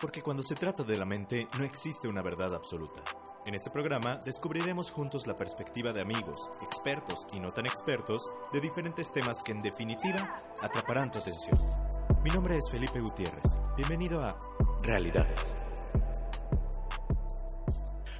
Porque cuando se trata de la mente no existe una verdad absoluta. En este programa descubriremos juntos la perspectiva de amigos, expertos y no tan expertos de diferentes temas que en definitiva atraparán tu atención. Mi nombre es Felipe Gutiérrez. Bienvenido a Realidades.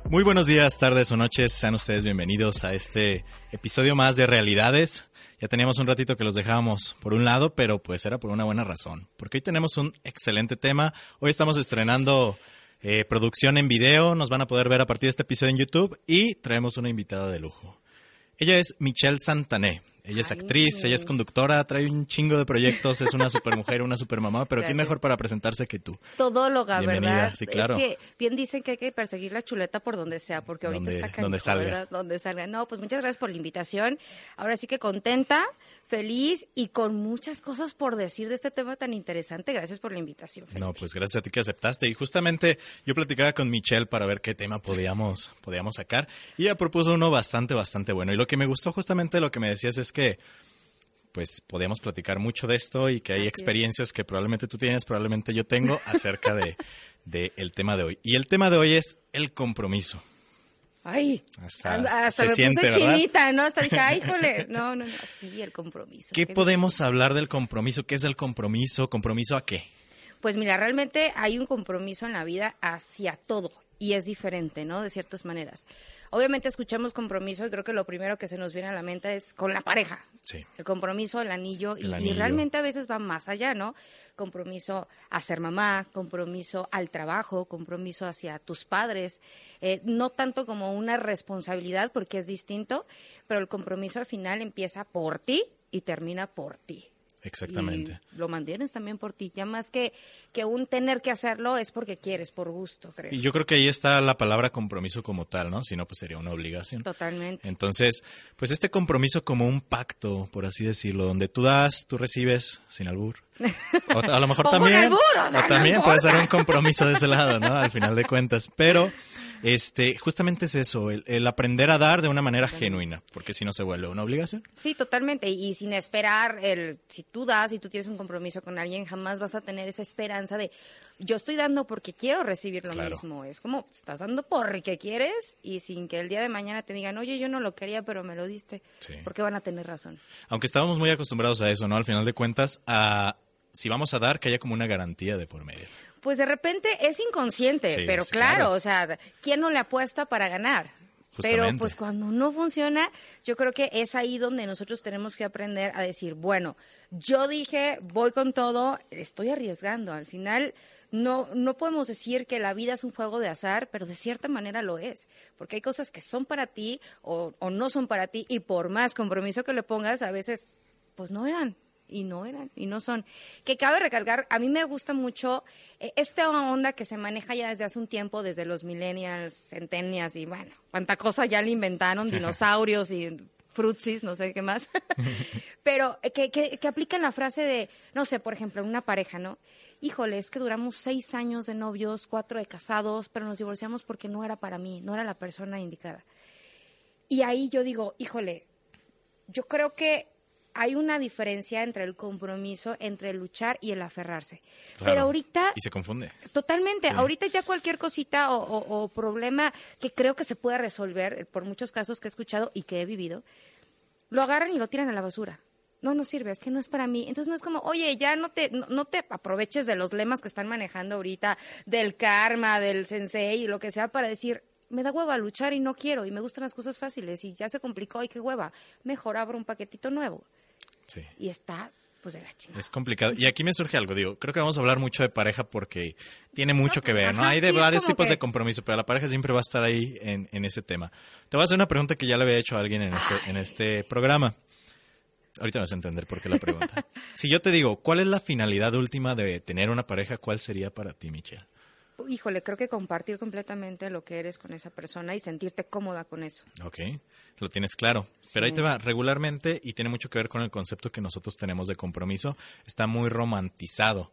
Muy buenos días, tardes o noches. Sean ustedes bienvenidos a este episodio más de Realidades. Ya teníamos un ratito que los dejábamos por un lado, pero pues era por una buena razón. Porque hoy tenemos un excelente tema. Hoy estamos estrenando eh, producción en video. Nos van a poder ver a partir de este episodio en YouTube. Y traemos una invitada de lujo. Ella es Michelle Santané. Ella es actriz, ella es conductora, trae un chingo de proyectos, es una supermujer, una supermamá, pero ¿quién mejor para presentarse que tú? Todóloga, Bienvenida, ¿verdad? sí, claro. Es que bien dicen que hay que perseguir la chuleta por donde sea, porque ahorita Donde- está canijo, donde salga. ¿verdad? Donde salga. No, pues muchas gracias por la invitación. Ahora sí que contenta, feliz y con muchas cosas por decir de este tema tan interesante. Gracias por la invitación. No, pues gracias a ti que aceptaste. Y justamente yo platicaba con Michelle para ver qué tema podíamos, podíamos sacar. Y ella propuso uno bastante, bastante bueno. Y lo que me gustó justamente lo que me decías es que pues podíamos platicar mucho de esto y que hay Así es. experiencias que probablemente tú tienes, probablemente yo tengo acerca de, de el tema de hoy. Y el tema de hoy es el compromiso. Ay, Hasta- hasta, se me siente, puse chinita, ¿no? Hasta dije, ay, híjole. No, no, no. Sí, el compromiso. ¿Qué Qué podemos hablar del compromiso? ¿Qué es el compromiso? ¿Compromiso a qué? Pues mira, realmente hay un compromiso en la vida hacia todo y es diferente, ¿no? De ciertas maneras. Obviamente escuchamos compromiso y creo que lo primero que se nos viene a la mente es con la pareja. Sí. El compromiso, el anillo, y- El y, anillo. realmente a veces va más allá, ¿no? Compromiso a ser mamá, compromiso al trabajo, compromiso hacia tus padres, eh, no tanto como una responsabilidad porque es distinto, pero el compromiso al final empieza por ti y termina por ti. Exactamente. Y lo mantienes también por ti. Ya más que, que un tener que hacerlo es porque quieres, por gusto, creo. Y yo creo que ahí está la palabra compromiso como tal, ¿no? Si no, pues sería una obligación. Totalmente. Entonces, pues este compromiso como un pacto, por así decirlo, donde tú das, tú recibes, sin albur. O a lo mejor también, albur, o sea, también puede ser un compromiso de ese lado, ¿no? Al final de cuentas. Pero, este, justamente es eso, el, el aprender a dar de una manera genuina, porque si no se vuelve una obligación. Sí, totalmente. Y, y sin esperar, el, si tú das y tú tienes un compromiso con alguien, jamás vas a tener esa esperanza de yo estoy dando porque quiero recibir lo Claro. mismo. Es como estás dando porque quieres y sin que el día de mañana te digan, oye, yo no lo quería, pero me lo diste. Sí. Porque van a tener razón. Aunque estábamos muy acostumbrados a eso, ¿no? Al final de cuentas, a si vamos a dar, que haya como una garantía de por medio. Pues de repente es inconsciente, Sí, pero sí, claro, claro. o sea, ¿quién no le apuesta para ganar? Pero pues cuando no funciona, yo creo que es ahí donde nosotros tenemos que aprender a decir, bueno, yo dije, voy con todo, estoy arriesgando. Al final no no podemos decir que la vida es un juego de azar, pero de cierta manera lo es, porque hay cosas que son para ti o, o no son para ti y por más compromiso que le pongas, a veces pues no eran y no eran y no son. Que cabe recalcar, a mí me gusta mucho eh, esta onda que se maneja ya desde hace un tiempo, desde los millennials, centennials y bueno, cuánta cosa ya le inventaron, dinosaurios y frutsis, no sé qué más. Pero eh, que, que, que aplican la frase de, no sé, por ejemplo, en una pareja, ¿no? Híjole, es que duramos seis años de novios, cuatro de casados, pero nos divorciamos porque no era para mí, no era la persona indicada. Y ahí yo digo, híjole, yo creo que hay una diferencia entre el compromiso, entre el luchar y el aferrarse. Claro. Pero ahorita, Y se confunde. totalmente, Sí. ahorita ya cualquier cosita o, o- o problema que creo que se puede resolver, eh, por muchos casos que he escuchado y que he vivido, lo agarran y lo tiran a la basura. No, no sirve, es que no es para mí. Entonces no es como, oye, ya no te, no, no te aproveches de los lemas que están manejando ahorita, del karma, del sensei y lo que sea, para decir, me da hueva luchar y no quiero, y me gustan las cosas fáciles, y ya se complicó, y qué hueva. Mejor abro un paquetito nuevo. Sí. Y está, pues de la chingada. Es complicado. Y aquí me surge algo, digo, creo que vamos a hablar mucho de pareja porque tiene mucho que ver, ¿no? Hay de sí, varios tipos que- de compromiso, pero la pareja siempre va a estar ahí en, en ese tema. Te voy a hacer una pregunta que ya le había hecho a alguien en este, en este programa. Ahorita vas a entender por qué la pregunta. si yo te digo, ¿cuál es la finalidad última de tener una pareja? ¿Cuál sería para ti, Michelle? Híjole, creo que compartir completamente lo que eres con esa persona y sentirte cómoda con eso. Ok, lo tienes claro. Pero ahí te va, regularmente, y tiene mucho que ver con el concepto que nosotros tenemos de compromiso, está muy romantizado.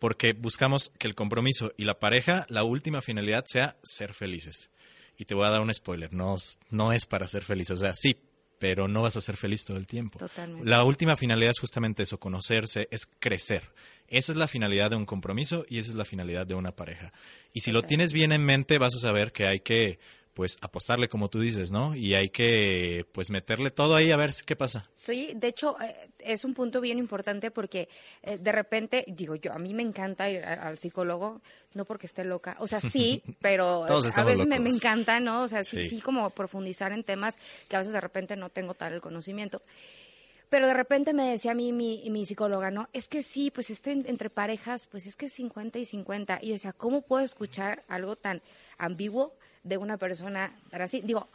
Porque buscamos que el compromiso y la pareja, la última finalidad sea ser felices. Y te voy a dar un spoiler, no, no es para ser feliz. O sea, sí, pero no vas a ser feliz todo el tiempo. Totalmente. La última finalidad es justamente eso, conocerse, es crecer. Esa es la finalidad de un compromiso y esa es la finalidad de una pareja. Y si lo tienes bien en mente, vas a saber que hay que pues apostarle como tú dices, ¿no? Y hay que pues meterle todo ahí a ver qué pasa. Sí, de hecho eh, es un punto bien importante porque eh, de repente, digo yo, a mí me encanta ir al psicólogo, no porque esté loca, o sea, sí, pero a veces me, encanta, ¿no? O sea, sí. sí, como profundizar en temas que a veces de repente no tengo tal el conocimiento. Pero de repente me decía a mí mi, mi psicóloga, ¿no? Es que sí, pues este entre parejas, pues es que es 50 y 50. Y yo decía, ¿cómo puedo escuchar algo tan ambiguo de una persona así. Digo,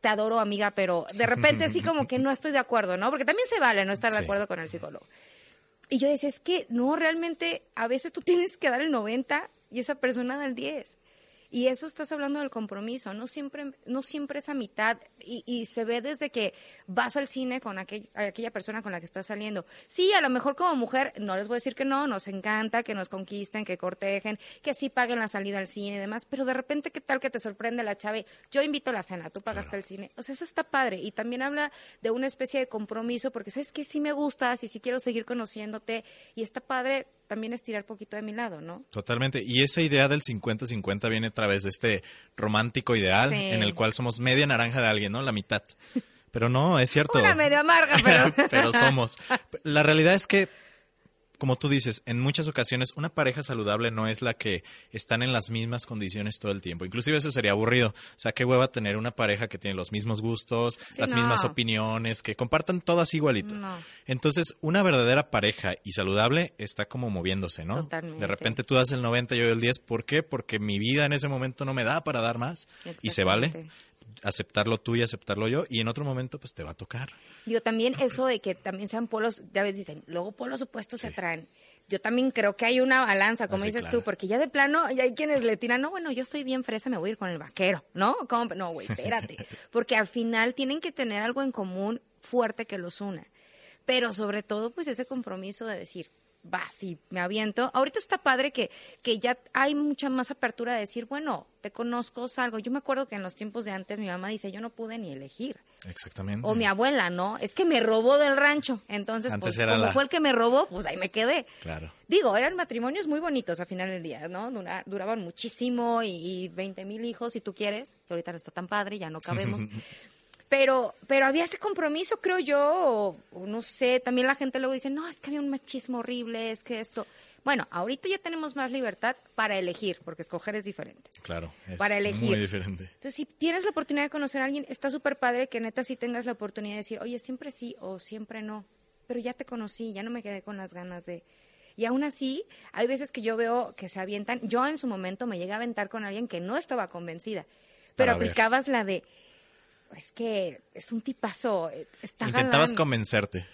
te adoro, amiga, pero de repente sí como que no estoy de acuerdo, ¿no? Porque también se vale no estar de acuerdo con el psicólogo. Y yo decía, es que no, realmente a veces tú tienes que dar el 90 y esa persona da el 10. Y eso estás hablando del compromiso, no siempre, no siempre es a mitad y, y se ve desde que vas al cine con aquella persona con la que estás saliendo. Sí, a lo mejor como mujer, no les voy a decir que no, nos encanta que nos conquisten, que cortejen, que sí paguen la salida al cine y demás, pero de repente, ¿qué tal que te sorprende la chave? Yo invito a la cena, tú pagaste el cine. O sea, eso está padre y también habla de una especie de compromiso porque sabes que sí me gustas y sí quiero seguir conociéndote y está padre también estirar poquito de mi lado, ¿no? Totalmente. Y esa idea del 50-50 viene a través de este romántico ideal en el cual somos media naranja de alguien, ¿no? La mitad. Pero no, es cierto. Una media amarga, pero... pero somos. La realidad es que como tú dices, en muchas ocasiones una pareja saludable no es la que están en las mismas condiciones todo el tiempo. Inclusive eso sería aburrido. O sea, qué hueva tener una pareja que tiene los mismos gustos, las mismas opiniones, que compartan todas igualito. Entonces, una verdadera pareja y saludable está como moviéndose, ¿no? Totalmente. De repente tú das el 90 y yo el 10. ¿Por qué? Porque mi vida en ese momento no me da para dar más. Y se vale aceptarlo tú y aceptarlo yo y en otro momento pues te va a tocar. Yo también eso de que también sean polos, ya ves, dicen, luego polos opuestos se atraen. Yo también creo que hay una balanza, como dices tú, porque ya de plano ya hay quienes le tiran, no, bueno, yo soy bien fresa, me voy a ir con el vaquero, ¿no? No, güey, espérate. Porque al final tienen que tener algo en común fuerte que los una. Pero sobre todo, pues ese compromiso de decir, va, sí, me aviento. Ahorita está padre que, que ya hay mucha más apertura de decir, bueno, te conozco, salgo. Yo me acuerdo que en los tiempos de antes mi mamá dice, yo no pude ni elegir. Exactamente. O mi abuela, ¿no? Es que me robó del rancho. Entonces, pues, como fue el que me robó, pues ahí me quedé. Claro. Digo, eran matrimonios muy bonitos a final del día, ¿no? duraban muchísimo y, y 20 mil hijos, si tú quieres, que ahorita no está tan padre, ya no cabemos. Pero, pero había ese compromiso, creo yo, o, no sé, también la gente luego dice, no, es que había un machismo horrible, es que esto. Bueno, ahorita ya tenemos más libertad para elegir, porque escoger es diferente. Claro, es para elegir. muy diferente. Entonces, si tienes la oportunidad de conocer a alguien, está súper padre que neta sí tengas la oportunidad de decir, oye, siempre sí o siempre no, pero ya te conocí, ya no me quedé con las ganas de... Y aún así, hay veces que yo veo que se avientan, yo en su momento me llegué a aventar con alguien que no estaba convencida, pero aplicabas la de es que es un tipazo. Eh, está Intentabas convencerte.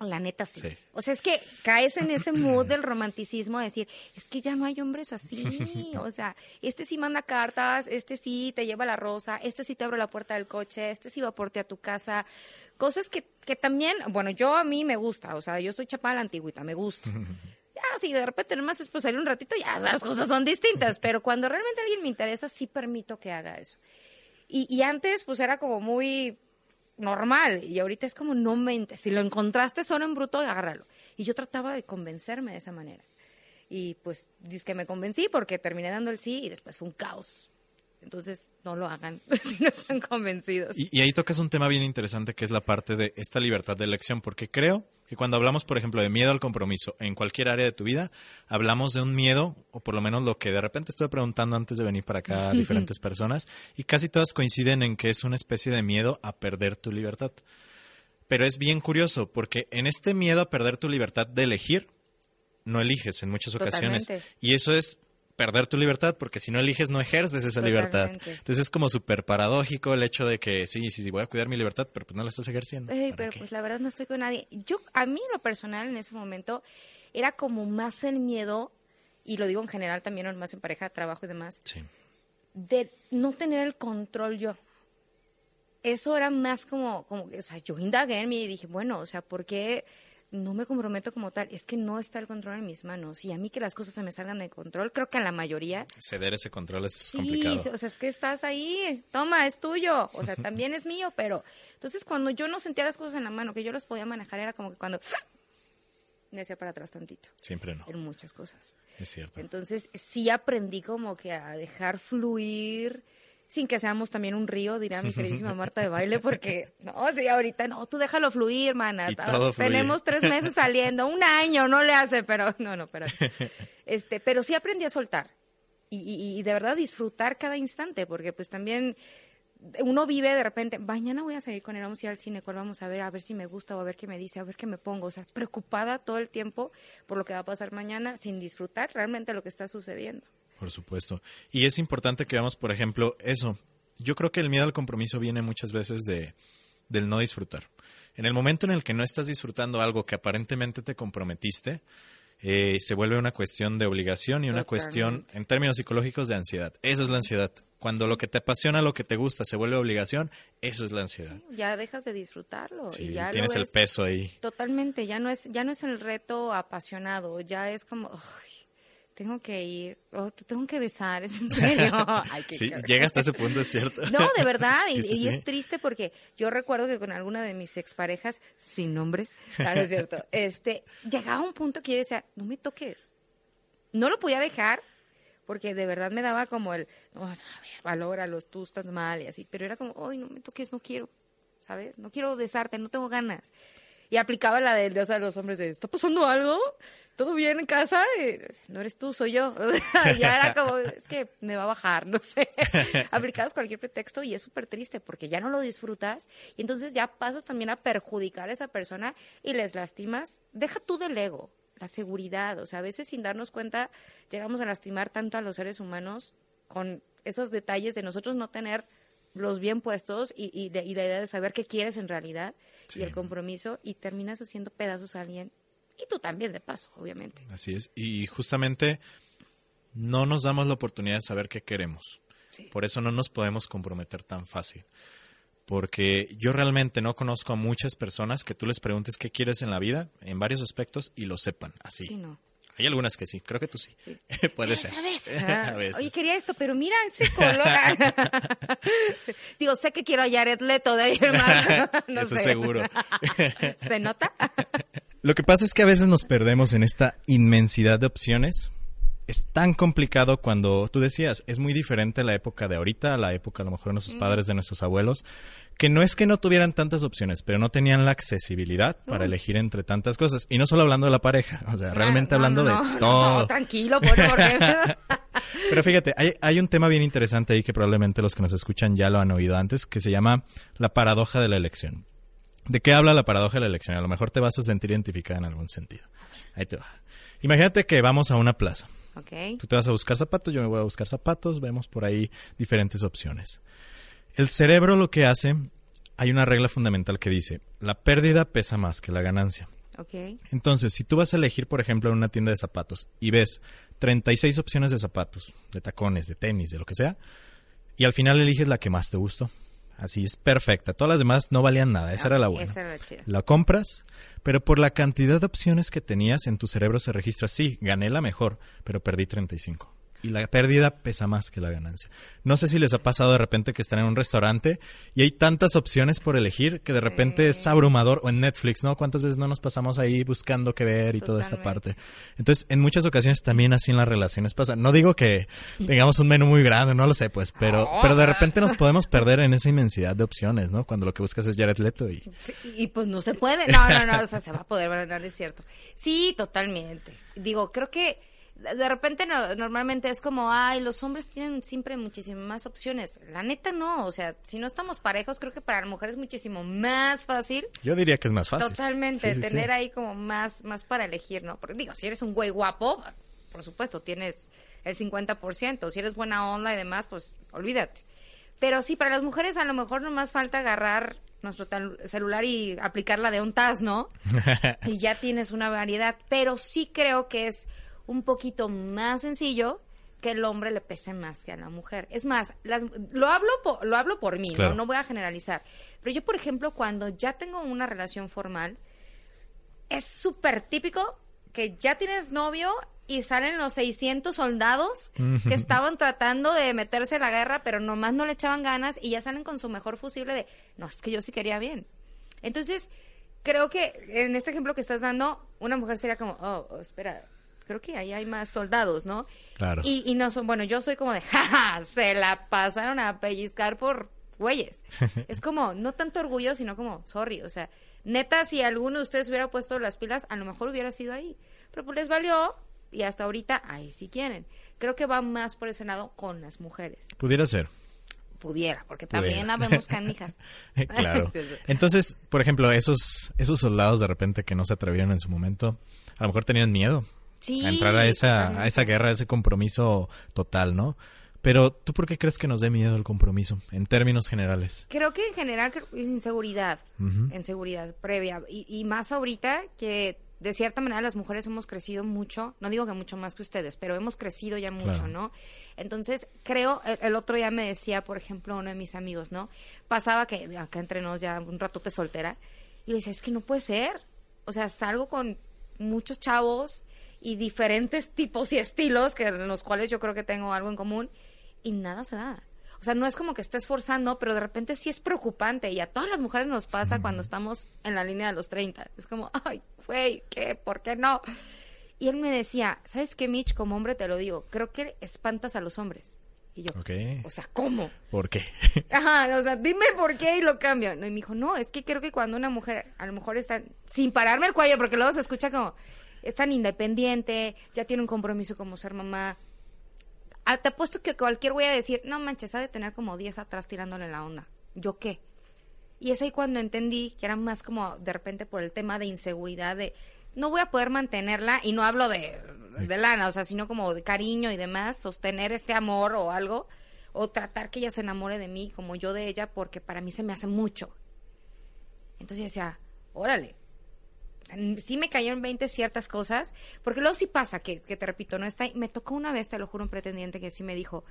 La neta sí. O sea, es que caes en ese mood del romanticismo de decir, es que ya no hay hombres así. O sea, este sí manda cartas, este sí te lleva la rosa, este sí te abre la puerta del coche, este sí va por ti a tu casa. Cosas que, que también, bueno, yo a mí me gusta, o sea, yo soy chapada la antigüita, me gusta. Ya, si de repente nomás es pues salir un ratito, ya las cosas son distintas, pero cuando realmente alguien me interesa, sí permito que haga eso. Y, antes, pues era como muy normal. Y ahorita es como, no mentes. Si lo encontraste solo en bruto, agárralo. Y yo trataba de convencerme de esa manera. Y pues, dice que me convencí porque terminé dando el sí y después fue un caos. Entonces, no lo hagan si no están convencidos. Y, y, ahí tocas un tema bien interesante que es la parte de esta libertad de elección, porque creo que cuando hablamos, por ejemplo, de miedo al compromiso en cualquier área de tu vida, hablamos de un miedo, o por lo menos lo que de repente estuve preguntando antes de venir para acá a diferentes personas, y casi todas coinciden en que es una especie de miedo a perder tu libertad. Pero es bien curioso, porque en este miedo a perder tu libertad de elegir, no eliges en muchas ocasiones. Y eso es perder tu libertad, porque si no eliges no ejerces esa libertad. Entonces es como súper paradójico el hecho de que sí, sí, sí, voy a cuidar mi libertad, pero pues no la estás ejerciendo. pero pues la verdad no estoy con nadie. Yo, a mí lo personal en ese momento era como más el miedo, y lo digo en general también, más en pareja, trabajo y demás, de no tener el control yo. Eso era más como, como, o sea, yo indagué en mí y dije, bueno, o sea, ¿por qué no me comprometo como tal, es que no está el control en mis manos. Y a mí que las cosas se me salgan de control, creo que a la mayoría. Ceder ese control es sí, complicado. o sea, es que estás ahí, toma, es tuyo. O sea, también es mío, pero. Entonces, cuando yo no sentía las cosas en la mano, que yo las podía manejar, era como que cuando. me hacía para atrás tantito. Siempre no. En muchas cosas. Es cierto. Entonces, sí aprendí como que a dejar fluir sin que seamos también un río, dirá mi queridísima Marta de baile, porque no, sí, ahorita no, tú déjalo fluir, hermana. Tenemos tres meses saliendo, un año, no le hace, pero no, no, pero este, pero sí aprendí a soltar y, y- y de verdad disfrutar cada instante, porque pues también uno vive de repente, mañana voy a salir con él, vamos a ir al cine, cuál vamos a ver, a ver si me gusta o a ver qué me dice, a ver qué me pongo, o sea, preocupada todo el tiempo por lo que va a pasar mañana sin disfrutar realmente lo que está sucediendo. Por supuesto. Y es importante que veamos, por ejemplo, eso. Yo creo que el miedo al compromiso viene muchas veces de, del no disfrutar. En el momento en el que no estás disfrutando algo que aparentemente te comprometiste, eh, se vuelve una cuestión de obligación y una cuestión, en términos psicológicos, de ansiedad. Eso es la ansiedad. Cuando lo que te apasiona, lo que te gusta, se vuelve obligación, eso es la ansiedad. Ya dejas de disfrutarlo Sí, y ya tienes el peso ahí. Totalmente, ya no es ya no es el reto apasionado, ya es como "Ay, tengo que ir, oh, te tengo que besar, es en serio. Ay, Sí, llega hasta ese punto, es cierto. No, de verdad, Sí, y, sí, y sí. es triste porque yo recuerdo que con alguna de mis exparejas, sin nombres, claro, es cierto, este, llegaba un punto que yo decía, no me toques. No lo podía dejar porque de verdad me daba como el, no, a ver, valóralos, tú estás mal y así, pero era como, ay, no me toques, no quiero, ¿sabes? No quiero besarte, no tengo ganas. Y aplicaba la del dios de los hombres de, ¿está pasando algo? ¿Todo bien en casa? Y, no eres tú, soy yo. ya era como, es que me va a bajar, no sé. Aplicabas cualquier pretexto y es súper triste porque ya no lo disfrutas y entonces ya pasas también a perjudicar a esa persona y les lastimas. Deja tú del ego, la seguridad. O sea, a veces sin darnos cuenta llegamos a lastimar tanto a los seres humanos con esos detalles de nosotros no tener los bien puestos y, y, de- y la idea de saber qué quieres en realidad Sí. y el compromiso y terminas haciendo pedazos a alguien y tú también de paso, obviamente. Así es. Y justamente no nos damos la oportunidad de saber qué queremos. Sí. Por eso no nos podemos comprometer tan fácil. Porque yo realmente no conozco a muchas personas que tú les preguntes qué quieres en la vida, en varios aspectos, y lo sepan así. Sí, no. Hay algunas que sí, creo que tú sí. Puede ser. A veces. a ah, veces. Oye, quería esto, pero mira ese color. Digo, sé que quiero a Jared Leto de ahí, hermano. No Eso sé. seguro. ¿Se nota? Lo que pasa es que a veces nos perdemos en esta inmensidad de opciones. Es tan complicado cuando tú decías, es muy diferente la época de ahorita a la época a lo mejor de nuestros padres, de nuestros abuelos, que no es que no tuvieran tantas opciones, pero no tenían la accesibilidad para elegir entre tantas cosas. Y no solo hablando de la pareja, o sea, realmente Ah, no, hablando no, de todo. No, tranquilo, por favor. Pero fíjate, hay, hay un tema bien interesante ahí que probablemente los que nos escuchan ya lo han oído antes, que se llama la paradoja de la elección. ¿De qué habla la paradoja de la elección? A lo mejor te vas a sentir identificada en algún sentido. Ahí te va. Imagínate que vamos a una plaza. ok. Tú te vas a buscar zapatos, yo me voy a buscar zapatos, vemos por ahí diferentes opciones. El cerebro lo que hace, hay una regla fundamental que dice, la pérdida pesa más que la ganancia. Entonces, si tú vas a elegir, por ejemplo, en una tienda de zapatos y ves 36 opciones de zapatos, de tacones, de tenis, de lo que sea, y al final eliges la que más te gustó. Así es perfecta. Todas las demás no valían nada. Esa era la buena. Esa era la chida. La compras, pero por la cantidad de opciones que tenías en tu cerebro se registra, sí, gané la mejor, pero perdí 35. Y la pérdida pesa más que la ganancia. No sé si les ha pasado de repente que están en un restaurante y hay tantas opciones por elegir que de repente es abrumador o en Netflix, ¿no? ¿Cuántas veces no nos pasamos ahí buscando qué ver y toda esta parte? Entonces, en muchas ocasiones también así en las relaciones pasa. No digo que tengamos un menú muy grande, no lo sé, pues, pero, pero de repente nos podemos perder en esa inmensidad de opciones, ¿no? Cuando lo que buscas es Jared Leto y Sí, y pues no se puede. No, no, no, o sea, se va a poder, no, no es cierto. Sí, totalmente. Digo, creo que de repente no- normalmente es como, ay, los hombres tienen siempre muchísimas más opciones. La neta no, o sea, si no estamos parejos, creo que para la mujer es muchísimo más fácil. Yo diría que es más fácil. Totalmente, Sí, sí, sí. tener ahí como más, más para elegir, ¿no? Porque digo, si eres un güey guapo, por supuesto, tienes el 50%. Si eres buena onda y demás, pues olvídate. Pero sí, para las mujeres a lo mejor nomás falta agarrar nuestro celular y aplicarla de un tas, ¿no? y ya tienes una variedad. Pero sí creo que es un poquito más sencillo que el hombre le pese más que a la mujer. Es más, las, lo hablo por, lo hablo por mí, ¿no? Claro. no voy a generalizar. Pero yo, por ejemplo, cuando ya tengo una relación formal, es súper típico que ya tienes novio y salen los 600 soldados que estaban tratando de meterse a la guerra, pero nomás no le echaban ganas y ya salen con su mejor fusible de, no, es que yo sí quería bien. Entonces, creo que en este ejemplo que estás dando, una mujer sería como, oh, oh, espera, creo que ahí hay más soldados, ¿no? Claro. Y, y no son, bueno, yo soy como de, jaja, se la pasaron a pellizcar por güeyes. es como, no tanto orgullo, sino como, sorry, o sea, neta, si alguno de ustedes hubiera puesto las pilas, a lo mejor hubiera sido ahí. Pero pues les valió y hasta ahorita ahí sí quieren. Creo que va más por ese lado con las mujeres. Pudiera ser. Pudiera, porque también habemos canijas. claro. Entonces, por ejemplo, esos, esos soldados de repente que no se atrevieron en su momento, a lo mejor tenían miedo Sí, a entrar a esa, a esa guerra, a ese compromiso total, ¿no? Pero tú por qué crees que nos dé miedo el compromiso, en términos generales? Creo que en general es inseguridad, Ujú. inseguridad previa. Y, y más ahorita que de cierta manera las mujeres hemos crecido mucho, no digo que mucho más que ustedes, pero hemos crecido ya mucho, Claro. ¿no? Entonces, creo, el, el otro día me decía, por ejemplo, uno de mis amigos, ¿no? Pasaba que acá entre nos ya un ratote soltera, y le decía, es que no puede ser. O sea, salgo con muchos chavos y diferentes tipos y estilos, que en los cuales yo creo que tengo algo en común, y nada se da. O sea, no es como que estés forzando, pero de repente sí es preocupante y a todas las mujeres nos pasa cuando estamos en la línea de los 30. Es como, ay, güey, ¿qué? ¿Por qué no? Y él me decía, ¿sabes qué, Mitch? Como hombre te lo digo, creo que espantas a los hombres. Y yo, Ok. o sea, ¿cómo? ¿Por qué? Ajá, o sea, dime por qué y lo cambio. No, y me dijo, no, es que creo que cuando una mujer a lo mejor está sin pararme el cuello, porque luego se escucha como, es tan independiente, ya tiene un compromiso como ser mamá. Ah, te apuesto que cualquier voy a decir, no manches, ha de tener como 10 atrás tirándole la onda. ¿Yo qué? Y es ahí cuando entendí que era más como de repente por el tema de inseguridad, de no voy a poder mantenerla, y no hablo de, de lana, o sea, sino como de cariño y demás, sostener este amor o algo, o tratar que ella se enamore de mí como yo de ella, porque para mí se me hace mucho. Entonces yo decía, órale. O sea, sí me cayó en 20 ciertas cosas, porque luego sí pasa, que, que te repito, no está. Me tocó una vez, te lo juro, un pretendiente que sí me dijo,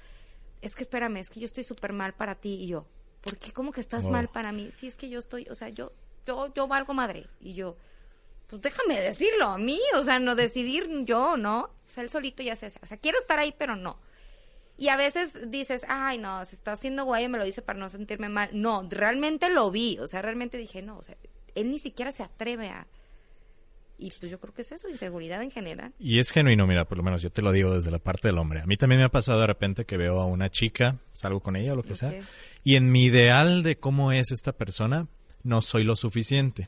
es que espérame, es que yo estoy súper mal para ti. Y yo, ¿por qué? ¿Cómo que estás Oh. mal para mí? Sí, es que yo estoy, o sea, yo, yo, yo valgo madre. Y yo, pues déjame decirlo a mí, o sea, no decidir yo, ¿no? O sea, él solito ya se hace. O sea, quiero estar ahí, pero no. Y a veces dices, ay, no, se está haciendo guay y me lo dice para no sentirme mal. No, realmente lo vi, o sea, realmente dije, no, o sea, él ni siquiera se atreve a... Y pues yo creo que es eso, inseguridad en general. Y es genuino, mira, por lo menos yo te lo digo desde la parte del hombre. A mí también me ha pasado de repente que veo a una chica, salgo con ella o lo que sea, y en mi ideal de cómo es esta persona, no soy lo suficiente.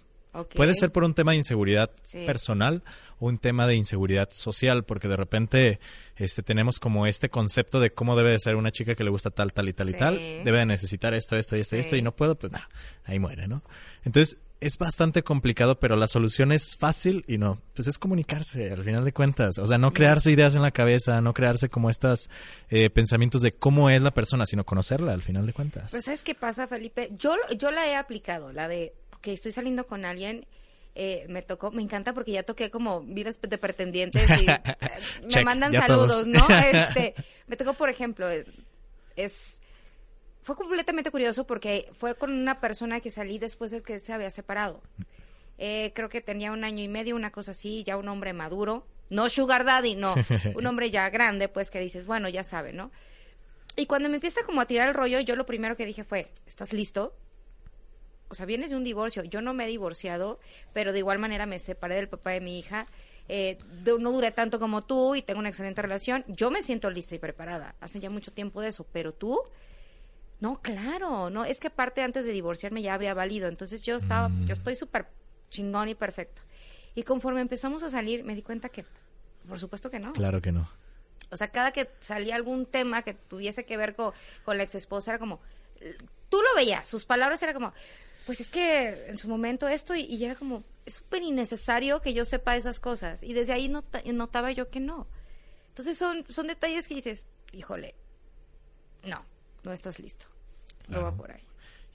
Puede ser por un tema de inseguridad Sí. personal o un tema de inseguridad social, porque de repente este, tenemos como este concepto de cómo debe de ser una chica que le gusta tal, tal y tal y tal. Debe de necesitar esto, esto y esto y esto y no puedo, pues nah, ahí muere, ¿no? Entonces es bastante complicado, pero la solución es fácil y no, pues es comunicarse al final de cuentas. O sea, no crearse ideas en la cabeza, no crearse como estos pensamientos de cómo es la persona, sino conocerla al final de cuentas. Pues ¿sabes qué pasa, Felipe? Yo, yo la he aplicado, la de, ok, estoy saliendo con alguien, eh, me tocó, me encanta porque ya toqué como vidas de pretendientes y eh, me Check, mandan saludos, todos. ¿no? Este, me tocó, por ejemplo, es, es- fue completamente curioso porque fue con una persona que salí después de que se había separado. Eh, creo que tenía un año y medio, una cosa así, ya un hombre maduro, no sugar daddy, no, un hombre ya grande, pues que dices, bueno, ya sabe, ¿no? Y cuando me empieza como a tirar el rollo, yo lo primero que dije fue, ¿estás listo? O sea, vienes de un divorcio. Yo no me he divorciado, pero de igual manera me separé del papá de mi hija. Eh, de- no duré tanto como tú y tengo una excelente relación. Yo me siento lista y preparada. Hace ya mucho tiempo de eso, pero tú... No, claro, no, es que aparte antes de divorciarme ya había valido, entonces yo estaba, yo estoy súper chingón y perfecto. Y conforme empezamos a salir, me di cuenta que, por supuesto que no. Claro que no. O sea, cada que salía algún tema que tuviese que ver con, con la ex esposa, era como, tú lo veías, sus palabras eran como, pues es que en su momento esto, y, y era como, es súper innecesario que yo sepa esas cosas. Y desde ahí nota- notaba yo que no. Entonces son, son detalles que dices, híjole, no, no estás listo. No va Claro. por ahí.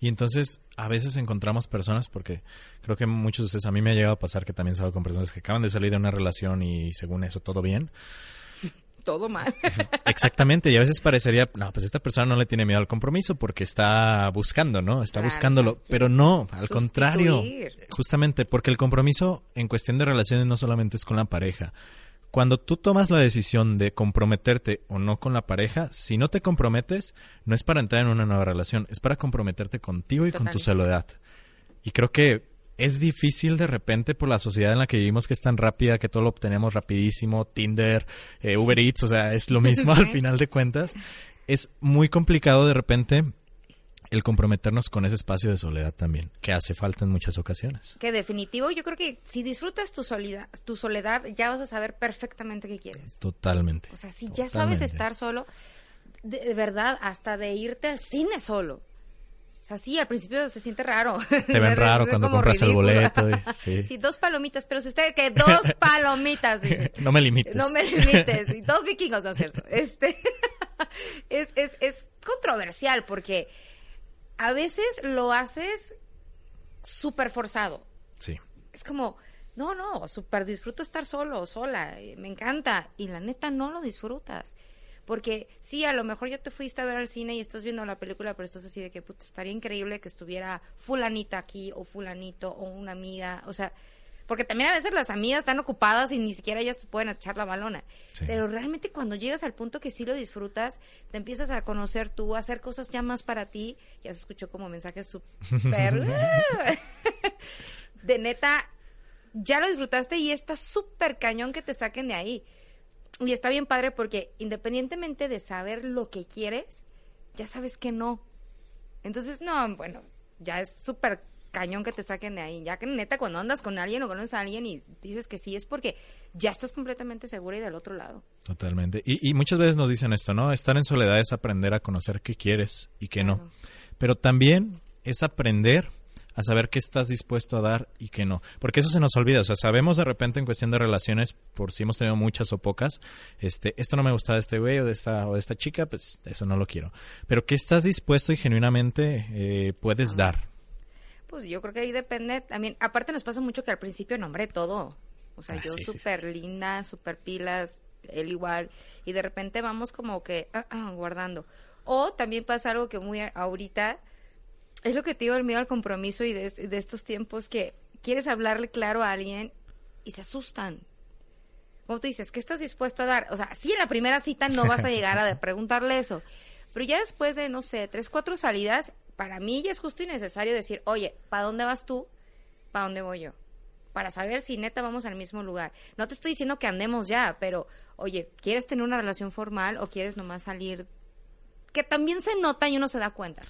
Y entonces a veces encontramos personas, porque creo que muchos de ustedes, a mí me ha llegado a pasar que también salgo con personas que acaban de salir de una relación y según eso todo bien. Todo mal. Exactamente, y a veces parecería, no, pues esta persona no le tiene miedo al compromiso porque está buscando, ¿no? Está Claro, buscándolo, pero no, al Sustituir. contrario, justamente porque el compromiso en cuestión de relaciones no solamente es con la pareja. Cuando tú tomas la decisión de comprometerte o no con la pareja, si no te comprometes, no es para entrar en una nueva relación, es para comprometerte contigo y con tu soledad. Y creo que es difícil de repente por la sociedad en la que vivimos que es tan rápida, que todo lo obtenemos rapidísimo, Tinder, eh, Uber Eats, o sea, es lo mismo al final de cuentas. Es muy complicado de repente el comprometernos con ese espacio de soledad también, que hace falta en muchas ocasiones. Que definitivo, yo creo que si disfrutas tu soledad, tu soledad ya vas a saber perfectamente qué quieres. Totalmente. O sea, si ya sabes estar solo, de, de verdad, hasta de irte al cine solo. O sea, sí, al principio se siente raro. Te ven raro cuando compras el boleto. y- sí. Sí, dos palomitas, pero si usted que dos palomitas. no me limites. No me limites. Y dos vikingos, ¿no es cierto? Este es, es, es controversial porque a veces lo haces súper forzado. Sí. Es como, no, no, súper disfruto estar solo, sola, eh, me encanta. Y la neta no lo disfrutas. Porque sí, a lo mejor ya te fuiste a ver al cine y estás viendo la película, pero estás así de que puta, estaría increíble que estuviera fulanita aquí o fulanito o una amiga. O sea, porque también a veces las amigas están ocupadas y ni siquiera ellas te pueden echar la balona. Sí. Pero realmente cuando llegas al punto que sí lo disfrutas, te empiezas a conocer tú, a hacer cosas ya más para ti. Ya se escuchó como mensaje súper... de neta, ya lo disfrutaste y está súper cañón que te saquen de ahí. Y está bien padre porque independientemente de saber lo que quieres, ya sabes que no. Entonces, no, bueno, ya es súper cañón que te saquen de ahí. Ya que neta, cuando andas con alguien o conoces a alguien y dices que sí, es porque ya estás completamente segura y del otro lado. Totalmente. Y, y muchas veces nos dicen esto, ¿no? Estar en soledad es aprender a conocer qué quieres y qué no. Pero también es aprender a saber qué estás dispuesto a dar y qué no. Porque eso se nos olvida. O sea, sabemos de repente en cuestión de relaciones, por si hemos tenido muchas o pocas, este, esto no me gusta de este güey o de esta, o de esta chica, pues eso no lo quiero. Pero qué estás dispuesto y genuinamente eh, puedes dar. Pues yo creo que ahí depende también. Aparte nos pasa mucho que al principio nombré todo. O sea, Ah, yo sí, sí, sí. súper linda, súper pilas, él igual. Y de repente vamos como que ah, ah, guardando. O también pasa algo que muy ahorita es lo que te digo el miedo al compromiso y de, de estos tiempos que quieres hablarle claro a alguien y se asustan. Como tú dices, ¿qué estás dispuesto a dar? O sea, sí en la primera cita no vas a llegar a preguntarle eso, pero ya después de, no sé, tres, cuatro salidas, para mí ya es justo y necesario decir, oye, ¿para dónde vas tú? ¿Para dónde voy yo? Para saber si neta vamos al mismo lugar. No te estoy diciendo que andemos ya, pero, oye, ¿quieres tener una relación formal o quieres nomás salir? Que también se nota y uno se da cuenta.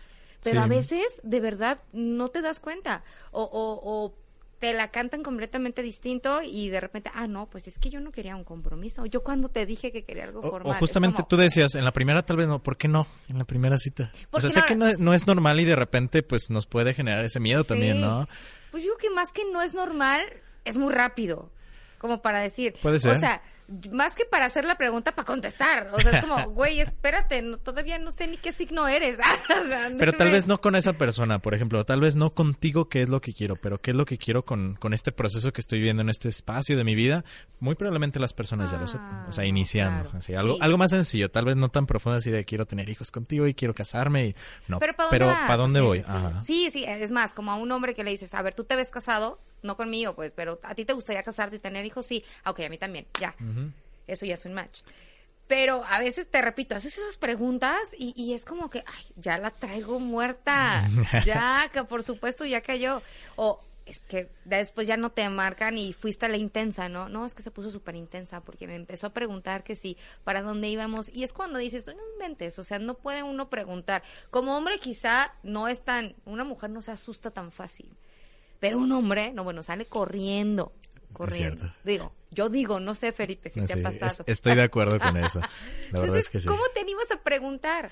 Pero Sí. a veces, de verdad, no te das cuenta. O, o, o te la cantan completamente distinto y de repente, ah, no, pues es que yo no quería un compromiso. Yo cuando te dije que quería algo formal. o justamente como, tú decías, en la primera tal vez no, ¿por qué no? En la primera cita. O sea, sé no- que no, no es normal y de repente pues nos puede generar ese miedo también. ¿no? Pues yo creo que más que no es normal, es muy rápido. Como para decir. Puede ser. O sea, más que para hacer la pregunta, para contestar. O sea, es como, güey, espérate, no- todavía no sé ni qué signo eres. O sea, Pero tal vez no con esa persona, por ejemplo, tal vez no contigo qué es lo que quiero, pero qué es lo que quiero con, con este proceso que estoy viviendo en este espacio de mi vida. Muy probablemente las personas ya lo sepan, o sea, Ah, iniciando, claro. así, algo, Sí. algo más sencillo, tal vez no tan profundo así de quiero tener hijos contigo y quiero casarme y no, Pero ¿para dónde, vas? ¿para dónde Sí, voy? Sí. Ajá. sí, sí, es más, como a un hombre que le dices, a ver, tú te ves casado, no conmigo, pues, pero a ti te gustaría casarte y tener hijos, sí. Ah, Ok, a mí también, ya. Eso ya es un match. Pero a veces te repito, haces esas preguntas y, y es como que, ay, ya la traigo muerta. ya, que por supuesto ya cayó. O es que después ya no te marcan y fuiste a la intensa, ¿no? No, es que se puso súper intensa porque me empezó a preguntar que sí, para dónde íbamos. Y es cuando dices, no inventes, o sea, no puede uno preguntar. Como hombre quizá no es tan, una mujer no se asusta tan fácil. Pero un hombre, no, bueno, sale corriendo, corriendo. Digo, yo digo, no sé, Felipe, si te ha es- pasado. estoy de acuerdo con eso. La verdad Entonces, es que sí. ¿cómo te animas a preguntar?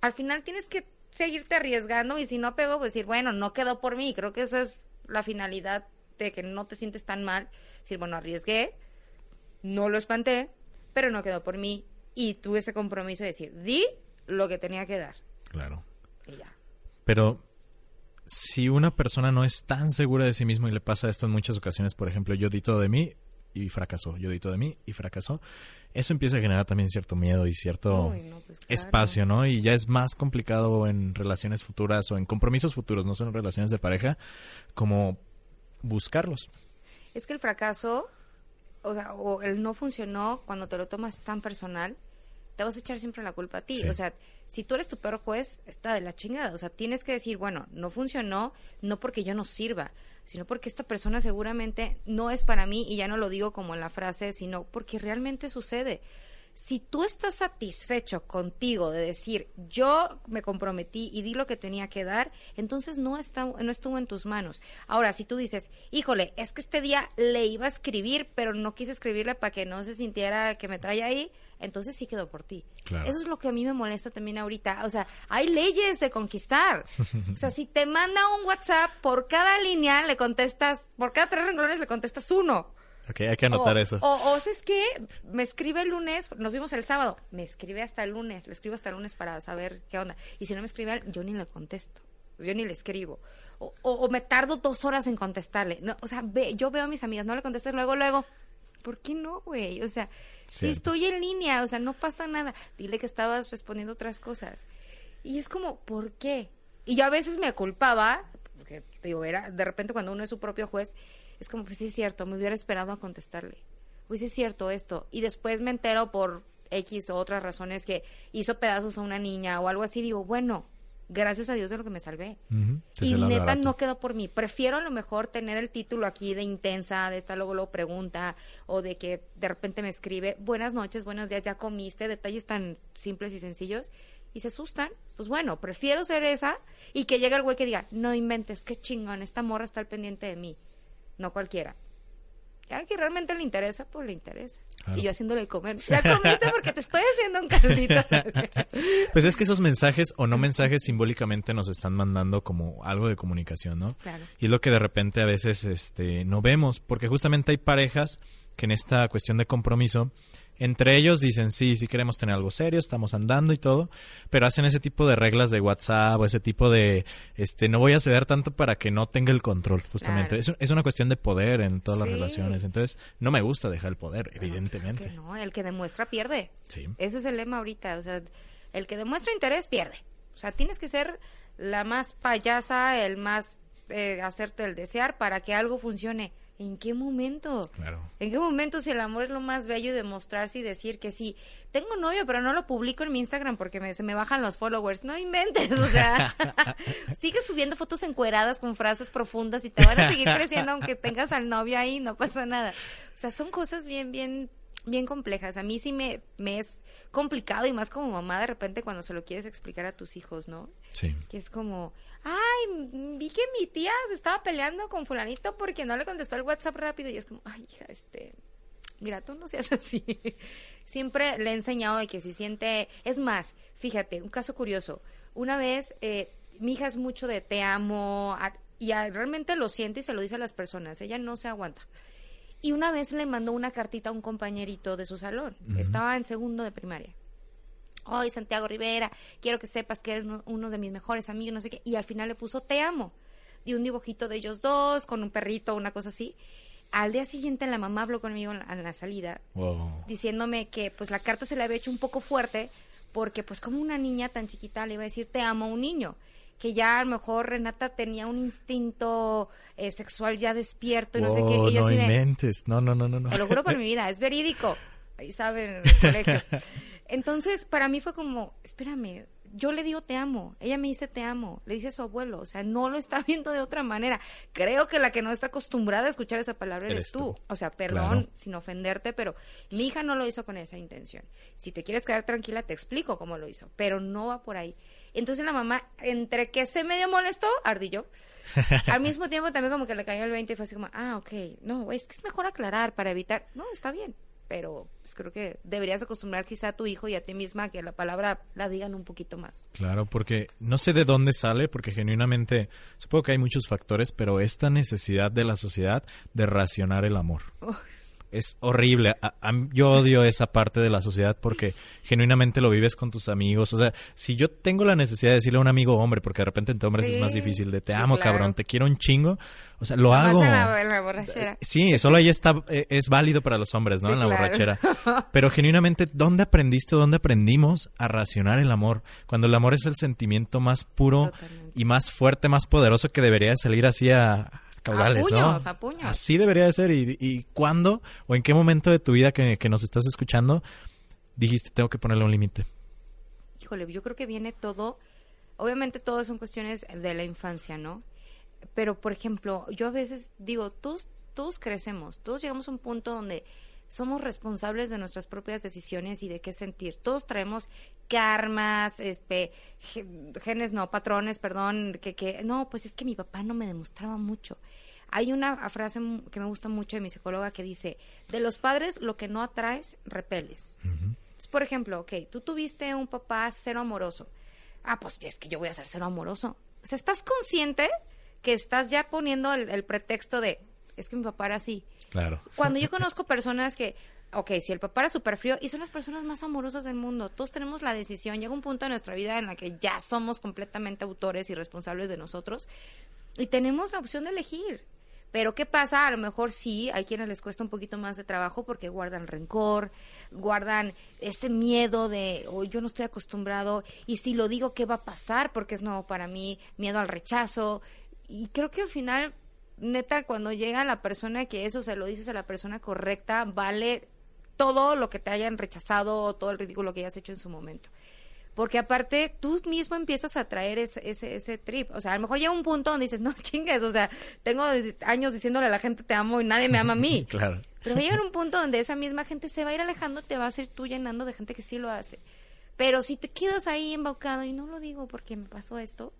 Al final tienes que seguirte arriesgando y si no pego, pues decir, bueno, no quedó por mí. Creo que esa es la finalidad de que no te sientes tan mal. Decir, bueno, arriesgué, no lo espanté, pero no quedó por mí. Y tuve ese compromiso de decir, di lo que tenía que dar. Claro. Y ya. Pero si una persona no es tan segura de sí mismo y le pasa esto en muchas ocasiones, por ejemplo, yo di todo de mí y fracasó, yo di todo de mí y fracasó, eso empieza a generar también cierto miedo y cierto Uy, no, pues, claro. espacio, ¿no? Y ya es más complicado en relaciones futuras o en compromisos futuros, no solo en relaciones de pareja, como buscarlos. Es que el fracaso, o sea, o el no funcionó cuando te lo tomas tan personal, te vas a echar siempre la culpa a ti. Sí. O sea, si tú eres tu peor juez, está de la chingada. O sea, tienes que decir, bueno, no funcionó, no porque yo no sirva, sino porque esta persona seguramente no es para mí, y ya no lo digo como en la frase, sino porque realmente sucede. Si tú estás satisfecho contigo de decir, yo me comprometí y di lo que tenía que dar, entonces no, está, no estuvo en tus manos. Ahora, si tú dices, híjole, es que este día le iba a escribir, pero no quise escribirle para que no se sintiera que me trae ahí, entonces sí quedó por ti. Claro. Eso es lo que a mí me molesta también ahorita. O sea, hay leyes de conquistar. O sea, si te manda un WhatsApp, por cada línea le contestas, por cada tres renglones le contestas uno. Ok, hay que anotar o, eso. O, o ¿sabes qué? Me escribe el lunes, nos vimos el sábado, me escribe hasta el lunes, le escribo hasta el lunes para saber qué onda. Y si no me escribe, yo ni le contesto, yo ni le escribo. O, o, o me tardo dos horas en contestarle. No, o sea, ve, yo veo a mis amigas, no le contestes luego, luego. ¿Por qué no, güey? O sea, si Cierto. estoy en línea, o sea, no pasa nada. Dile que estabas respondiendo otras cosas. Y es como, ¿por qué? Y yo a veces me culpaba, porque digo, era, de repente cuando uno es su propio juez, es como, pues sí es cierto, me hubiera esperado a contestarle. Pues sí es cierto esto. Y después me entero por X o otras razones que hizo pedazos a una niña o algo así, digo, bueno, gracias a Dios de lo que me salvé. Y neta barato. no quedó por mí. Prefiero a lo mejor tener el título aquí de intensa, de esta luego luego pregunta, o de que de repente me escribe, buenas noches, buenos días, ya comiste, detalles tan simples y sencillos, y se asustan. Pues bueno, prefiero ser esa y que llegue el güey que diga, no inventes, qué chingón, esta morra está al pendiente de mí. No cualquiera. Ya que realmente le interesa, pues le interesa. Claro. Y yo haciéndole comer. Ya comiste porque te estoy haciendo un caldito. Pues es que esos mensajes o no mensajes simbólicamente nos están mandando como algo de comunicación, ¿no? Claro. Y es lo que de repente a veces este, no vemos, porque justamente hay parejas que en esta cuestión de compromiso, entre ellos dicen, sí, sí queremos tener algo serio, estamos andando y todo, pero hacen ese tipo de reglas de WhatsApp o ese tipo de, este, no voy a ceder tanto para que no tenga el control, justamente. Claro. Es, es una cuestión de poder en todas las relaciones, entonces no me gusta dejar el poder, evidentemente. que no, el que demuestra pierde. Sí. Ese es el lema ahorita, o sea, el que demuestra interés pierde. O sea, tienes que ser la más payasa, el más eh, hacerte el desear para que algo funcione. ¿En qué momento? Claro. ¿En qué momento si el amor es lo más bello y demostrarse y decir que sí, tengo novio pero no lo publico en mi Instagram porque me- se me bajan los followers? No inventes, o sea, sigue subiendo fotos encueradas con frases profundas y te van a seguir creciendo aunque tengas al novio ahí, no pasa nada. O sea, son cosas bien, bien, bien complejas. A mí sí me, me es complicado y más como mamá de repente cuando se lo quieres explicar a tus hijos, ¿no? Sí. que es como, ay, m- vi que mi tía se estaba peleando con fulanito porque no le contestó el WhatsApp rápido y es como, ay, hija, este, mira, tú no seas así. Siempre le he enseñado de que si siente, es más, fíjate, un caso curioso, una vez eh, mi hija es mucho de te amo a- y a- realmente lo siente y se lo dice a las personas, ella no se aguanta. Y una vez le mandó una cartita a un compañerito de su salón, estaba en segundo de primaria. Hoy Santiago Rivera, quiero que sepas que eres uno, uno de mis mejores amigos, no sé qué. Y al final le puso te amo. Y un dibujito de ellos dos, con un perrito, una cosa así. Al día siguiente la mamá habló conmigo en la, en la salida, Wow. diciéndome que pues la carta se le había hecho un poco fuerte, porque pues como una niña tan chiquita le iba a decir te amo a un niño. Que ya a lo mejor Renata tenía un instinto eh, sexual ya despierto y no sé qué. Y yo no de, inventes. No, no, no, no. no. te lo juro por mi vida, es verídico. Ahí saben en el colegio. Entonces, para mí fue como, espérame, yo le digo te amo, ella me dice te amo, le dice a su abuelo, o sea, no lo está viendo de otra manera. Creo que la que no está acostumbrada a escuchar esa palabra eres, Eres tú. tú. O sea, perdón, Claro. sin ofenderte, pero mi hija no lo hizo con esa intención. Si te quieres quedar tranquila, te explico cómo lo hizo, pero no va por ahí. Entonces la mamá, entre que se medio molestó, ardilló. Al mismo tiempo también como que le cayó el 20 y fue así como, ah, ok, no, es que es mejor aclarar para evitar, no, está bien, pero pues creo que deberías acostumbrar quizá a tu hijo y a ti misma a que la palabra la digan un poquito más. Claro, porque no sé de dónde sale, porque genuinamente supongo que hay muchos factores, pero esta necesidad de la sociedad de racionar el amor. Es horrible. A- a- yo odio esa parte de la sociedad porque genuinamente lo vives con tus amigos. O sea, si yo tengo la necesidad de decirle a un amigo hombre, porque de repente entre hombres Sí, es más difícil, de te amo, claro. cabrón, te quiero un chingo, o sea, lo hago. en la, en la borrachera. Sí, solo ahí está, eh, es válido para los hombres, ¿no? Sí, en la claro. borrachera. Pero genuinamente, ¿dónde aprendiste, dónde aprendimos a racionar el amor? Cuando el amor es el sentimiento más puro Totalmente. y más fuerte, más poderoso que debería de salir así a caudales, puños, ¿no? a puños. Así debería de ser. ¿Y, y cuándo o en qué momento de tu vida que, que nos estás escuchando dijiste, tengo que ponerle un límite? Híjole, yo creo que viene todo, obviamente todo son cuestiones de la infancia, ¿no? Pero, por ejemplo, yo a veces digo, todos, todos crecemos, todos llegamos a un punto donde somos responsables de nuestras propias decisiones y de qué sentir. Todos traemos karmas, este, genes, no, patrones, perdón, que, que, no, pues es que mi papá no me demostraba mucho. Hay una frase que me gusta mucho de mi psicóloga que dice, de los padres lo que no atraes, repeles. por ejemplo, ok, tú tuviste un papá cero amoroso. Ah, pues es que yo voy a ser cero amoroso. O sea, ¿estás consciente que estás ya poniendo el pretexto de, es que mi papá era así. Claro. Cuando yo conozco personas que, ok, si el papá era súper frío, y son las personas más amorosas del mundo, todos tenemos la decisión, llega un punto en nuestra vida en la que ya somos completamente autores y responsables de nosotros, y tenemos la opción de elegir. Pero ¿qué pasa? A lo mejor sí, hay quienes les cuesta un poquito más de trabajo porque guardan rencor, guardan ese miedo de, oh, yo no estoy acostumbrado y si lo digo, ¿qué va a pasar? Porque es nuevo para mí, miedo al rechazo. Y creo que al final neta, cuando llega la persona que eso se lo dices a la persona correcta, vale todo lo que te hayan rechazado o todo el ridículo que hayas hecho en su momento. Porque aparte, tú mismo empiezas a traer ese, ese, ese trip. O sea, a lo mejor llega un punto donde dices, no chingues, o sea, tengo años diciéndole a la gente te amo y nadie me ama a mí. claro. Pero va a llegar un punto donde esa misma gente se va a ir alejando, te va a ser tú llenando de gente que sí lo hace. Pero si te quedas ahí embaucado y no lo digo porque me pasó esto,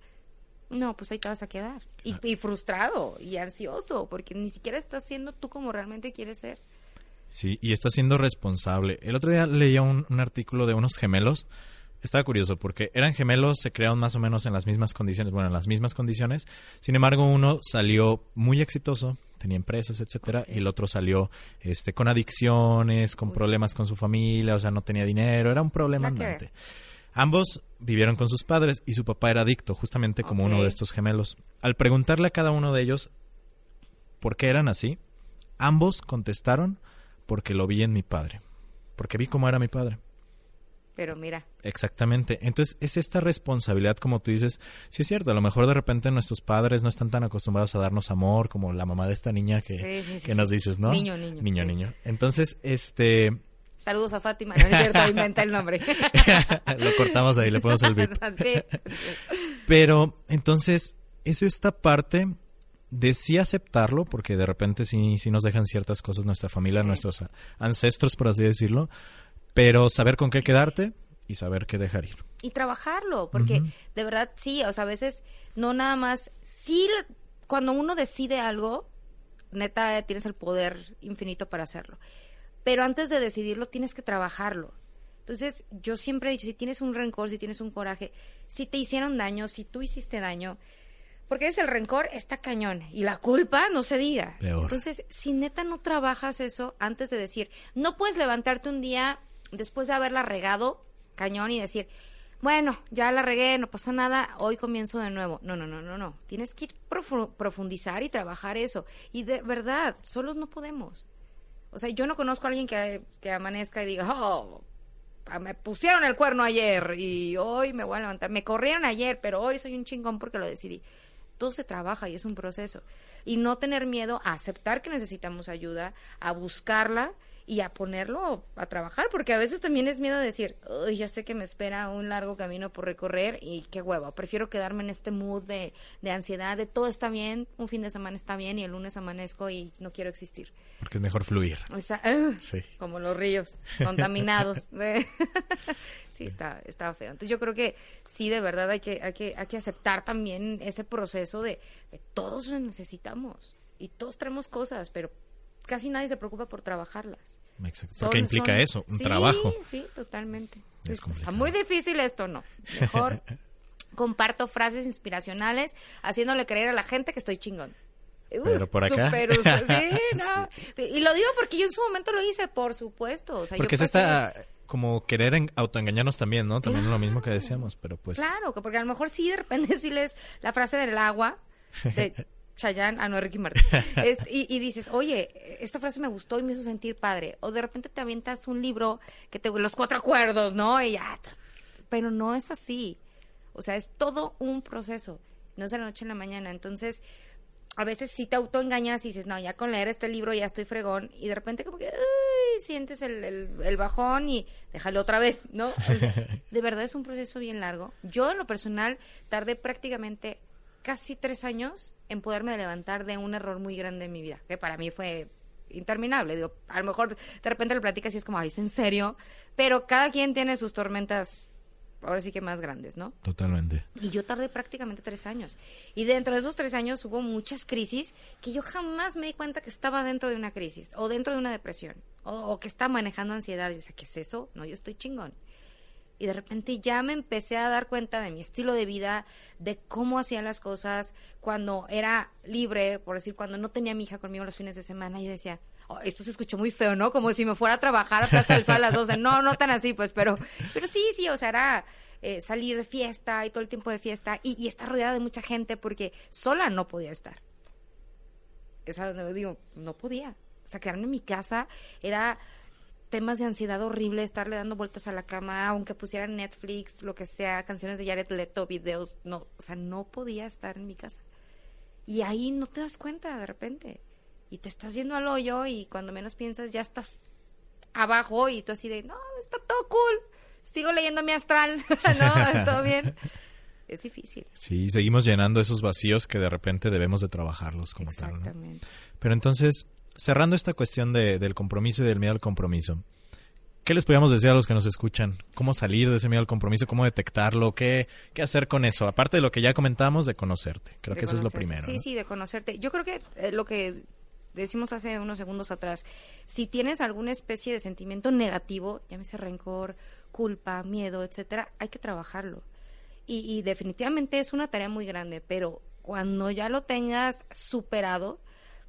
no, pues ahí te vas a quedar. Y, frustrado y ansioso, porque ni siquiera estás siendo tú como realmente quieres ser. Sí, y estás siendo responsable. El otro día leía un, artículo de unos gemelos. Estaba curioso porque eran gemelos, se crearon más o menos en las mismas condiciones, bueno, en las mismas condiciones. Sin embargo, uno salió muy exitoso, tenía empresas, etcétera, y el otro salió este con adicciones, con problemas con su familia, o sea, no tenía dinero, era un problema andante. Ambos vivieron con sus padres y su papá era adicto, justamente como uno de estos gemelos. Al preguntarle a cada uno de ellos por qué eran así, ambos contestaron porque lo vi en mi padre, porque vi cómo era mi padre. Pero mira. Exactamente. Entonces, es esta responsabilidad, como tú dices, sí es cierto, a lo mejor de repente nuestros padres no están tan acostumbrados a darnos amor como la mamá de esta niña que, que nos dices, ¿no? Niño, niño. Niño, niño. Entonces, este Saludos a Fátima, no es cierto, inventa el nombre. Lo cortamos ahí, le ponemos el. Pero entonces es esta parte de sí aceptarlo, porque de repente sí, sí nos dejan ciertas cosas nuestra familia, nuestros ancestros, por así decirlo, pero saber con qué quedarte y saber qué dejar ir. Y trabajarlo, porque de verdad sí, o sea, a veces no nada más, sí, cuando uno decide algo, neta tienes el poder infinito para hacerlo pero antes de decidirlo tienes que trabajarlo. Entonces, yo siempre he dicho, si tienes un rencor, si tienes un coraje, si te hicieron daño, si tú hiciste daño, porque es el rencor, está cañón. Y la culpa, no se diga. Entonces, si neta no trabajas eso antes de decir, no puedes levantarte un día después de haberla regado, cañón, y decir, bueno, ya la regué, no pasa nada, hoy comienzo de nuevo. No, no, no, no, no. Tienes que profundizar y trabajar eso. Y de verdad, solos no podemos. O sea, yo no conozco a alguien que, que amanezca y diga, oh, ah, me pusieron el cuerno ayer y hoy me voy a levantar. Me corrieron ayer, pero hoy soy un chingón porque lo decidí. Todo se trabaja y es un proceso. Y no tener miedo a aceptar que necesitamos ayuda, a buscarla y a ponerlo a trabajar, porque a veces también es miedo de decir, Uy, ya sé que me espera un largo camino por recorrer y qué huevo, prefiero quedarme en este mood de, de ansiedad, de todo está bien, un fin de semana está bien y el lunes amanezco y no quiero existir. Porque es mejor fluir. sí. Como los ríos contaminados. sí, está, está feo. Entonces yo creo que sí, de verdad hay que, hay que, hay que aceptar también ese proceso de, de todos necesitamos y todos tenemos cosas, pero casi nadie se preocupa por trabajarlas. Exacto. implica eso, un trabajo. Sí, totalmente. está muy difícil esto, no. Mejor comparto frases inspiracionales haciéndole creer a la gente que estoy chingón. Pero por acá. sí, no. Y lo digo porque yo en su momento lo hice, por supuesto. porque es esta como querer en, autoengañarnos también, ¿no? También es lo mismo que decíamos, pero pues. Claro, porque a lo mejor sí de repente sí les la frase del agua, de Chayanne, ah, no, Ricky Martin. y, dices, oye, esta frase me gustó y me hizo sentir padre. O de repente te avientas un libro que te los cuatro acuerdos, ¿no? Y ya, pero no es así. O sea, es todo un proceso. No es de la noche en la mañana. Entonces, a veces sí te autoengañas y dices, no, ya con leer este libro ya estoy fregón. Y de repente como que, sientes el, el, el bajón y déjalo otra vez, ¿no? de verdad es un proceso bien largo. Yo en lo personal tardé prácticamente casi tres años en poderme levantar de un error muy grande en mi vida, que para mí fue interminable. Digo, a lo mejor de repente lo platicas y es como, ay, ¿es en serio? Pero cada quien tiene sus tormentas ahora sí que más grandes, ¿no? Totalmente. Y yo tardé prácticamente tres años. Y dentro de esos tres años hubo muchas crisis que yo jamás me di cuenta que estaba dentro de una crisis o dentro de una depresión o, o que estaba manejando ansiedad. Y yo decía, ¿qué es eso? No, yo estoy chingón. Y de repente ya me empecé a dar cuenta de mi estilo de vida, de cómo hacía las cosas cuando era libre, por decir, cuando no tenía a mi hija conmigo los fines de semana. Yo decía, oh, esto se escuchó muy feo, ¿no? Como si me fuera a trabajar hasta el sol a las 12. No, no tan así, pues, pero, pero sí, sí, o sea, era eh, salir de fiesta y todo el tiempo de fiesta y, y estar rodeada de mucha gente porque sola no podía estar. Esa, digo, no podía. O sea, quedarme en mi casa era temas de ansiedad horrible, estarle dando vueltas a la cama, aunque pusieran Netflix, lo que sea, canciones de Jared Leto, videos, no, o sea, no podía estar en mi casa. Y ahí no te das cuenta de repente. Y te estás yendo al hoyo y cuando menos piensas ya estás abajo y tú así de, no, está todo cool, sigo leyendo mi astral, no, todo bien. Es difícil. Sí, seguimos llenando esos vacíos que de repente debemos de trabajarlos como tal. ¿no? Exactamente. Pero entonces, cerrando esta cuestión de, del compromiso y del miedo al compromiso, ¿qué les podríamos decir a los que nos escuchan? ¿Cómo salir de ese miedo al compromiso? ¿Cómo detectarlo? ¿Qué, qué hacer con eso? Aparte de lo que ya comentamos, de conocerte. Creo De que eso es lo primero. Sí, ¿no? sí, de conocerte. Yo creo que eh, lo que decimos hace unos segundos atrás, si tienes alguna especie de sentimiento negativo, llámese rencor, culpa, miedo, etcétera, hay que trabajarlo. Y, y definitivamente es una tarea muy grande, pero cuando ya lo tengas superado,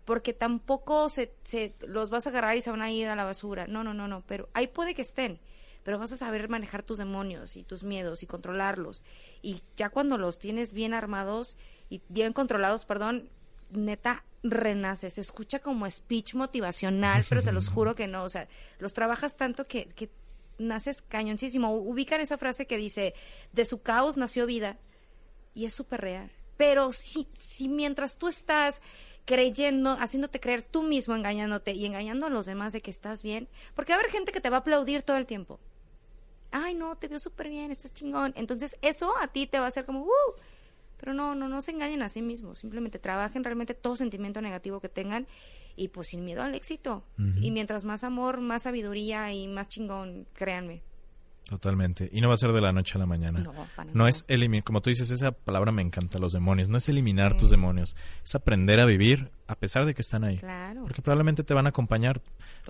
porque tampoco se, se los vas a agarrar y se van a ir a la basura. No, no, no, no, pero ahí puede que estén, pero vas a saber manejar tus demonios y tus miedos y controlarlos. Y ya cuando los tienes bien armados y bien controlados, perdón, neta renaces. Se escucha como speech motivacional, pero se los juro que no. O sea, los trabajas tanto que, que naces cañoncísimo. Ubican esa frase que dice, de su caos nació vida. Y es súper real. Pero si, si mientras tú estás creyendo, haciéndote creer tú mismo, engañándote y engañando a los demás de que estás bien, porque va a haber gente que te va a aplaudir todo el tiempo. Ay, no, te veo súper bien, estás chingón. Entonces, eso a ti te va a hacer como, ¡uh! Pero no, no, no se engañen a sí mismos. Simplemente trabajen realmente todo sentimiento negativo que tengan y pues sin miedo al éxito. Y mientras más amor, más sabiduría y más chingón, créanme. Totalmente. Y no va a ser de la noche a la mañana. No, para No es eliminar, como tú dices, esa palabra me encanta, los demonios. No es eliminar Sí. tus demonios, es aprender a vivir a pesar de que están ahí. Claro. Porque probablemente te van a acompañar,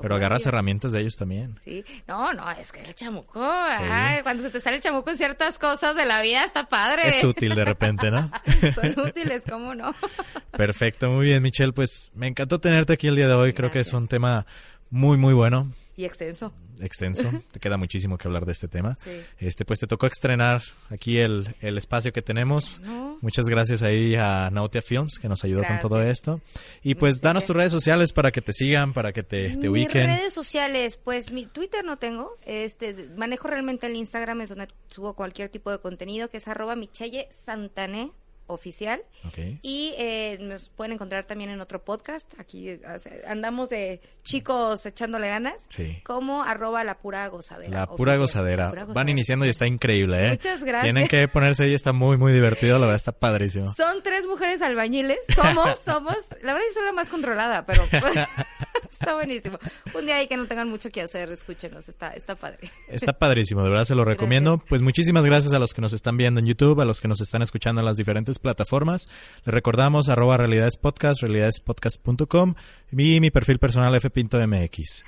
pero agarras herramientas de ellos también. Sí, no, no, es que el chamuco, ay, cuando se te sale el chamuco en ciertas cosas de la vida está padre. Es útil de repente, ¿no? Son útiles, ¿cómo no? Perfecto, muy bien, Michelle. Pues me encantó tenerte aquí el día de hoy. Creo que es un tema muy, muy bueno. Y extenso. extenso. Te queda muchísimo que hablar de este tema. Sí. Este, pues te tocó estrenar aquí el, el espacio que tenemos. No. Muchas gracias ahí a Nautia Films que nos ayudó Gracias. con todo esto. Y pues Sí. danos tus redes sociales para que te sigan, para que te, te Mis ubiquen. redes sociales, pues mi Twitter no tengo, este manejo realmente el Instagram, es donde subo cualquier tipo de contenido, que es arroba Michelle Santané oficial. Ok. Y eh, nos pueden encontrar también en otro podcast. Aquí andamos de chicos echándole ganas. Sí. Como arroba la pura gozadera. La pura gozadera. La pura Van gozadera. iniciando y está increíble, ¿eh? Muchas gracias. Tienen que ponerse ahí, está muy, muy divertido. La verdad, está padrísimo. Son tres mujeres albañiles. Somos, somos. La verdad, yo soy la más controlada, pero está buenísimo. Un día ahí que no tengan mucho que hacer, escúchenos. Está, está padre. Está padrísimo, de verdad se lo recomiendo. Pues muchísimas gracias a los que nos están viendo en YouTube, a los que nos están escuchando en las diferentes plataformas. Les recordamos arroba realidades podcast, realidadespodcast.com y mi perfil personal fpintomx.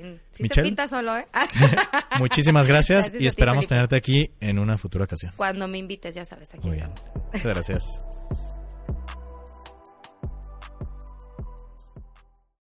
Bien. Sí Michelle. se pinta solo, ¿eh? Muchísimas gracias, Gracias y ti, esperamos Felipe. tenerte aquí en una futura ocasión. Cuando me invites, ya sabes, aquí Muy bien. estamos. Muchas gracias.